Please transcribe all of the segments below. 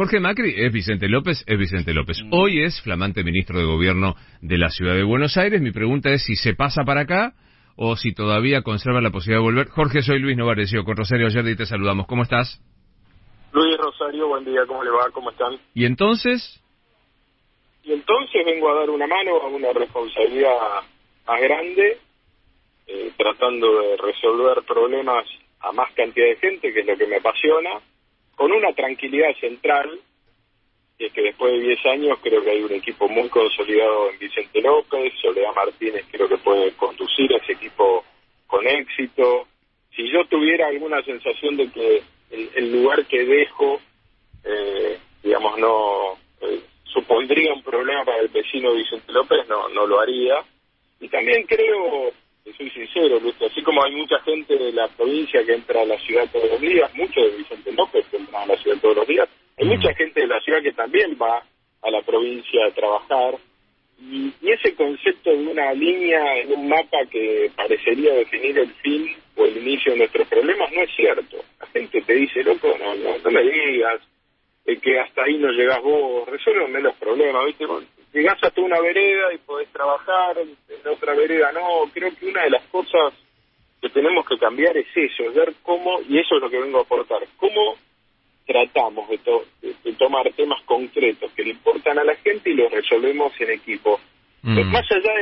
Jorge Macri es Vicente López, es Vicente López. Mm. Hoy es flamante ministro de Gobierno de la Ciudad de Buenos Aires. Mi pregunta es si se pasa para acá o si todavía conserva la posibilidad de volver. Jorge, soy Luis Novarecio, con Rosario y te saludamos. ¿Cómo estás? Luis Rosario, buen día, ¿cómo le va? ¿Cómo están? ¿Y entonces? Y entonces vengo a dar una mano a una responsabilidad más grande, eh, tratando de resolver problemas a más cantidad de gente, que es lo que me apasiona, con una tranquilidad central, y es que después de 10 años creo que hay un equipo muy consolidado en Vicente López, Soledad Martínez creo que puede conducir a ese equipo con éxito. Si yo tuviera alguna sensación de que el, lugar que dejo, eh, digamos, no eh, supondría un problema para el vecino Vicente López, no, no lo haría. Y también creo, soy sincero, así como hay mucha gente de la provincia que entra a la ciudad todos los días, muchos de Vicente López que entran a la ciudad todos los días, hay mucha gente de la ciudad que también va a la provincia a trabajar. Y, y ese concepto de una línea en un mapa que parecería definir el fin o el inicio de nuestros problemas no es cierto. La gente te dice, loco, no, no, no me digas que hasta ahí no llegás vos, resuélveme los problemas, ¿viste? Llegás hasta una vereda y podés trabajar, en otra vereda no. Creo que una de las cosas que tenemos que cambiar es eso, es ver cómo, y eso es lo que vengo a aportar, cómo tratamos de, tomar temas concretos que le importan a la gente y los resolvemos en equipo. Mm. Más allá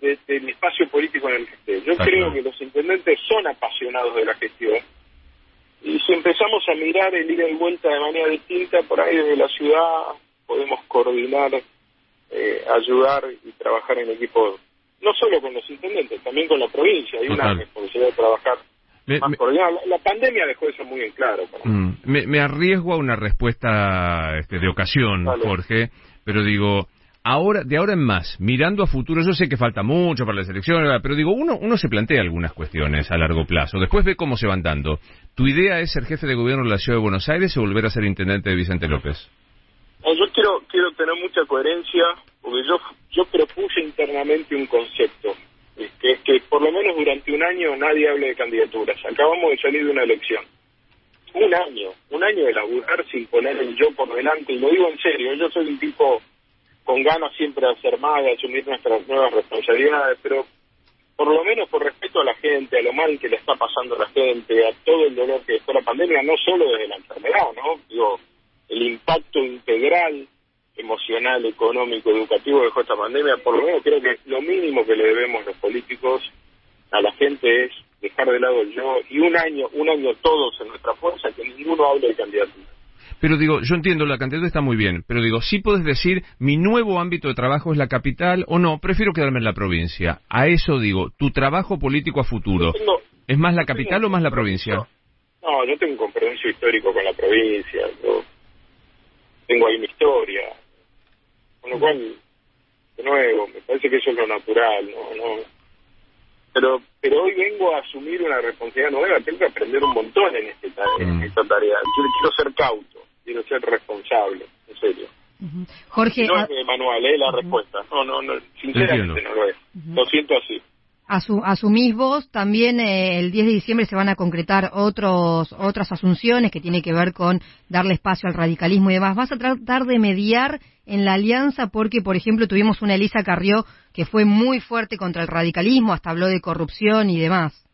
del, del, espacio político en el que esté. Yo creo que los intendentes son apasionados de la gestión y si empezamos a mirar el ida y vuelta de manera distinta, por ahí desde la ciudad podemos coordinar, eh, ayudar y trabajar en equipo, no solo con los intendentes, también con la provincia. Hay una responsabilidad de trabajar más. La, pandemia dejó eso muy en claro. Mm, me, arriesgo a una respuesta este, de ocasión, Jorge, pero digo, ahora, de ahora en más, mirando a futuro, yo sé que falta mucho para la elecciones, pero digo, uno, uno se plantea algunas cuestiones a largo plazo, después ve cómo se van dando. ¿Tu idea es ser jefe de gobierno de la Ciudad de Buenos Aires o volver a ser intendente de Vicente López? Yo quiero, quiero tener mucha coherencia, porque yo, yo propuse internamente un concepto, que es que por lo menos durante un año nadie hable de candidaturas. Acabamos de salir de una elección. Un año, un año de laburar sin poner el yo por delante, y lo digo en serio, yo soy un tipo con ganas siempre de hacer más, de asumir nuestras nuevas responsabilidades, pero por lo menos por respeto a la gente, a lo mal que le está pasando a la gente, a todo el dolor que dejó la pandemia, no solo desde la enfermedad, ¿no? Digo, el impacto integral, emocional, económico, educativo dejó esta pandemia, por lo menos creo que lo mínimo que le debemos los políticos a la gente es dejar de lado el yo y un año, un año todos en nuestra fuerza que ninguno hable de candidatura. Pero digo, yo entiendo, la cantidad está muy bien, pero digo, sí puedes decir, mi nuevo ámbito de trabajo es la capital o no, prefiero quedarme en la provincia. A eso digo, tu trabajo político a futuro, ¿es más la capital o más la provincia? No, yo tengo un compromiso histórico con la provincia, yo tengo ahí mi historia, con lo cual, de nuevo, me parece que eso es lo natural, ¿no? no pero pero hoy vengo a asumir una responsabilidad nueva, tengo que aprender un montón en, este, en mm. esta tarea. quiero ser cauto quiero ser responsable, en serio. Jorge. No es de manual, es la respuesta. No, no, no, sinceramente no lo es. Lo siento así. Asumís vos, también eh, el 10 de diciembre se van a concretar otros, otras asunciones que tiene que ver con darle espacio al radicalismo y demás. ¿Vas a tratar de mediar en la alianza? Porque, por ejemplo, tuvimos una Elisa Carrió que fue muy fuerte contra el radicalismo, hasta habló de corrupción y demás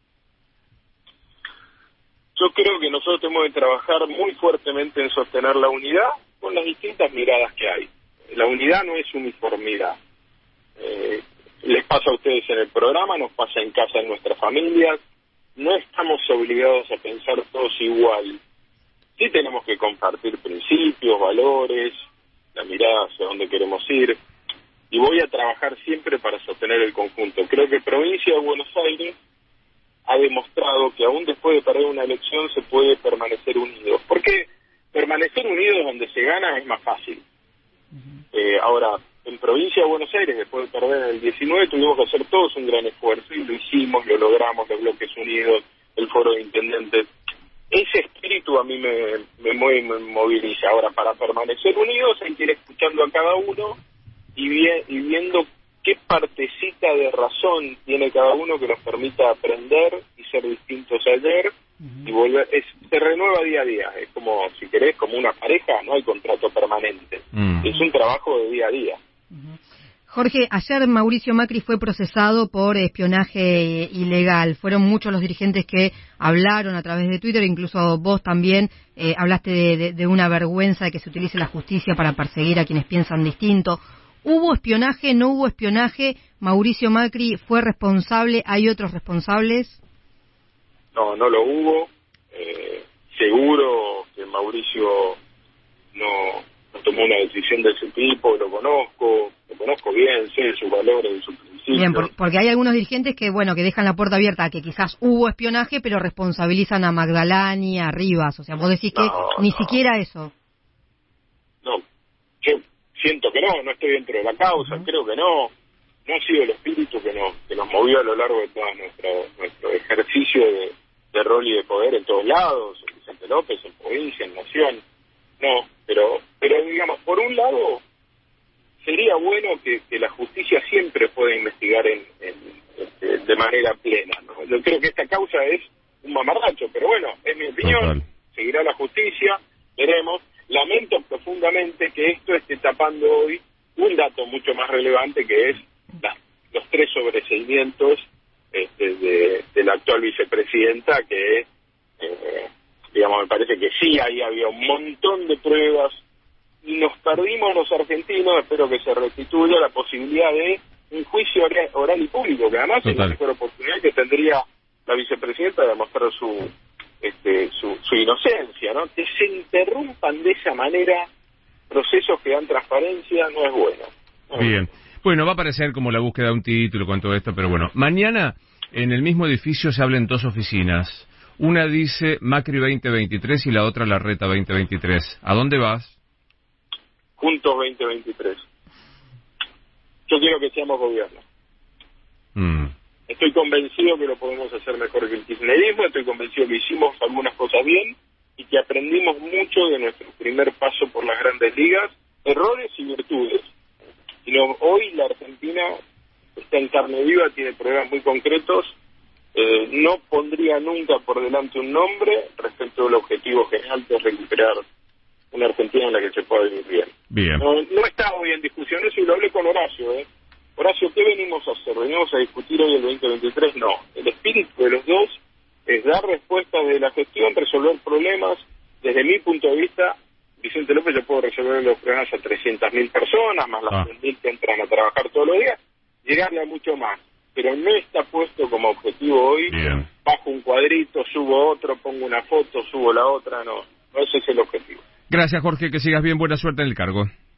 yo creo que nosotros tenemos que trabajar muy fuertemente en sostener la unidad con las distintas miradas que hay. La unidad no es uniformidad. Eh, les pasa a ustedes en el programa, nos pasa en casa en nuestras familias. No estamos obligados a pensar todos igual. Sí tenemos que compartir principios, valores, la mirada hacia dónde queremos ir. Y voy a trabajar siempre para sostener el conjunto. Creo que provincia de Buenos Aires ha demostrado que aún después de perder una elección se puede permanecer unido. Porque permanecer unidos donde se gana es más fácil. Eh, ahora, en provincia de Buenos Aires, después de perder en el 19, tuvimos que hacer todos un gran esfuerzo y lo hicimos, lo logramos, los bloques unidos, el foro de intendentes. Ese espíritu a mí me, me, me moviliza. Ahora, para permanecer unidos hay que ir escuchando a cada uno y, y viendo qué partecita de razón tiene cada uno que nos permita aprender y ser distintos ayer y volver, es, se renueva día a día, es como, si querés, como una pareja, no hay contrato permanente, mm. es un trabajo de día a día. Jorge, ayer Mauricio Macri fue procesado por espionaje ilegal. Fueron muchos los dirigentes que hablaron a través de Twitter, incluso vos también eh, hablaste de, una vergüenza de que se utilice la justicia para perseguir a quienes piensan distinto. ¿Hubo espionaje? ¿No hubo espionaje? ¿Mauricio Macri fue responsable? ¿Hay otros responsables? No, no lo hubo. Eh, seguro que Mauricio no tomó una decisión de ese tipo, lo conozco, lo conozco bien, sé sus valores sus principios. Bien, porque hay algunos dirigentes que, bueno, que dejan la puerta abierta que quizás hubo espionaje, pero responsabilizan a Magdalani, a Rivas, o sea, vos decís que ni siquiera eso. No, yo siento que no, no estoy dentro de la causa, creo que no, no ha sido el espíritu que nos, que nos movió a lo largo de todo nuestro, nuestro ejercicio de, de rol y de poder en todos lados, en Vicente López, en provincia, en nación, no, pero, pero digamos, por un lado, sería bueno que, la justicia siempre pueda investigar en, este, de manera plena. ¿no? Yo creo que esta causa es un mamarracho, pero bueno, es mi opinión, seguirá la justicia, veremos. Lamento profundamente que esto esté tapando hoy un dato mucho más relevante que es los tres sobreseimientos este, de, la actual vicepresidenta que eh, digamos me parece que sí ahí había un montón de pruebas y nos perdimos los argentinos, espero que se restituya la posibilidad de un juicio oral, y público, que además es la mejor oportunidad que tendría la vicepresidenta de demostrar su, este, su, su inocencia, ¿no? Que se interrumpan de esa manera procesos que dan transparencia no es bueno. Bien. Bueno, va a parecer como la búsqueda de un título con todo esto, pero bueno. Mañana en el mismo edificio se hablan dos oficinas. Una dice Macri 2023 y la otra la Reta 2023. ¿A dónde vas? Juntos 2023. Yo quiero que seamos gobierno. Mm. Estoy convencido que lo podemos hacer mejor que el kirchnerismo, estoy convencido que hicimos algunas cosas bien y que aprendimos mucho de nuestro primer paso por las grandes ligas, errores y virtudes. Y hoy la Argentina está en carne viva, tiene problemas muy concretos. Eh, no pondría nunca por delante un nombre respecto al objetivo general de recuperar una Argentina en la que se pueda vivir bien. No, está hoy en discusión eso y lo hablé con Horacio. ¿eh? Horacio, ¿qué venimos a hacer? ¿Venimos a discutir hoy el 2023? No. El espíritu de los dos es dar respuestas de la gestión, resolver problemas. Desde mi punto de vista, Vicente López yo puedo resolver los problemas a 300.000 personas, más las 100.000 ah. que entran a trabajar todos los días, llegarle a mucho más. Pero no está puesto como objetivo hoy, bajo un cuadrito, subo otro, pongo una foto, subo la otra, no. No ese es el objetivo. Gracias, Jorge. Que sigas bien. Buena suerte en el cargo.